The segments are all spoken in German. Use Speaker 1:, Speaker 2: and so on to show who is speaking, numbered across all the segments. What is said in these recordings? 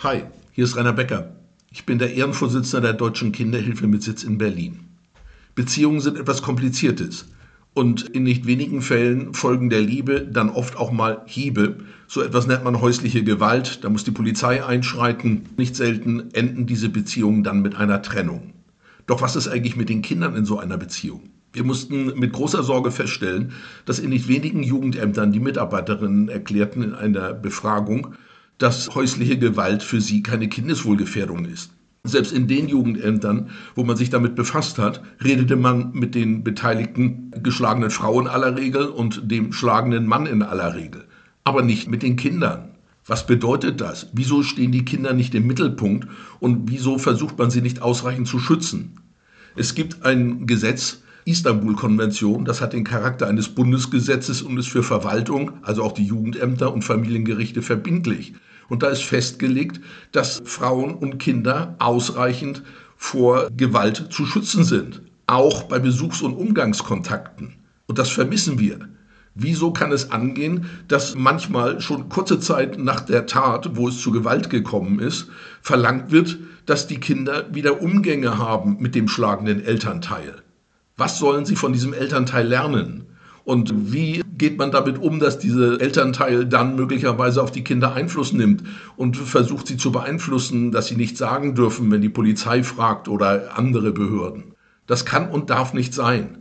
Speaker 1: Hi, hier ist Rainer Becker. Ich bin der Ehrenvorsitzende der Deutschen Kinderhilfe mit Sitz in Berlin. Beziehungen sind etwas Kompliziertes und in nicht wenigen Fällen folgen der Liebe dann oft auch mal Hiebe. So etwas nennt man häusliche Gewalt, da muss die Polizei einschreiten. Nicht selten enden diese Beziehungen dann mit einer Trennung. Doch was ist eigentlich mit den Kindern in so einer Beziehung? Wir mussten mit großer Sorge feststellen, dass in nicht wenigen Jugendämtern die Mitarbeiterinnen erklärten in einer Befragung, dass häusliche Gewalt für sie keine Kindeswohlgefährdung ist. Selbst in den Jugendämtern, wo man sich damit befasst hat, redete man mit den beteiligten geschlagenen Frauen aller Regel und dem schlagenden Mann in aller Regel, aber nicht mit den Kindern. Was bedeutet das? Wieso stehen die Kinder nicht im Mittelpunkt und wieso versucht man sie nicht ausreichend zu schützen? Es gibt ein Gesetz, Istanbul-Konvention, das hat den Charakter eines Bundesgesetzes und ist für Verwaltung, also auch die Jugendämter und Familiengerichte verbindlich. Und da ist festgelegt, dass Frauen und Kinder ausreichend vor Gewalt zu schützen sind, auch bei Besuchs- und Umgangskontakten. Und das vermissen wir. Wieso kann es angehen, dass manchmal schon kurze Zeit nach der Tat, wo es zu Gewalt gekommen ist, verlangt wird, dass die Kinder wieder Umgänge haben mit dem schlagenden Elternteil? Was sollen sie von diesem Elternteil lernen? Und wie geht man damit um, dass dieser Elternteil dann möglicherweise auf die Kinder Einfluss nimmt und versucht sie zu beeinflussen, dass sie nichts sagen dürfen, wenn die Polizei fragt oder andere Behörden? Das kann und darf nicht sein.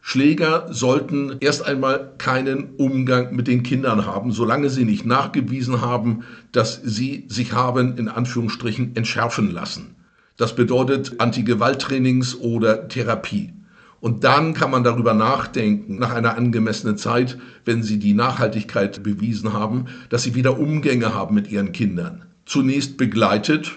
Speaker 1: Schläger sollten erst einmal keinen Umgang mit den Kindern haben, solange sie nicht nachgewiesen haben, dass sie sich haben in Anführungsstrichen entschärfen lassen. Das bedeutet Antigewalttrainings oder Therapie. Und dann kann man darüber nachdenken, nach einer angemessenen Zeit, wenn sie die Nachhaltigkeit bewiesen haben, dass sie wieder Umgänge haben mit ihren Kindern. Zunächst begleitet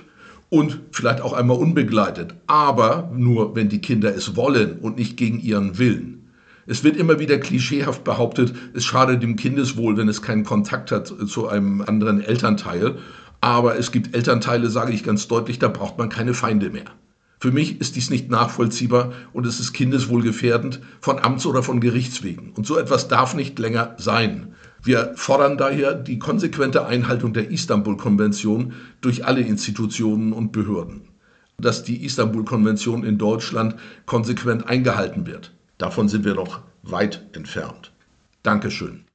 Speaker 1: und vielleicht auch einmal unbegleitet, aber nur, wenn die Kinder es wollen und nicht gegen ihren Willen. Es wird immer wieder klischeehaft behauptet, es schadet dem Kindeswohl, wenn es keinen Kontakt hat zu einem anderen Elternteil. Aber es gibt Elternteile, sage ich ganz deutlich, da braucht man keine Feinde mehr. Für mich ist dies nicht nachvollziehbar und es ist kindeswohlgefährdend von Amts- oder von Gerichtswegen. Und so etwas darf nicht länger sein. Wir fordern daher die konsequente Einhaltung der Istanbul-Konvention durch alle Institutionen und Behörden. Dass die Istanbul-Konvention in Deutschland konsequent eingehalten wird. Davon sind wir noch weit entfernt. Dankeschön.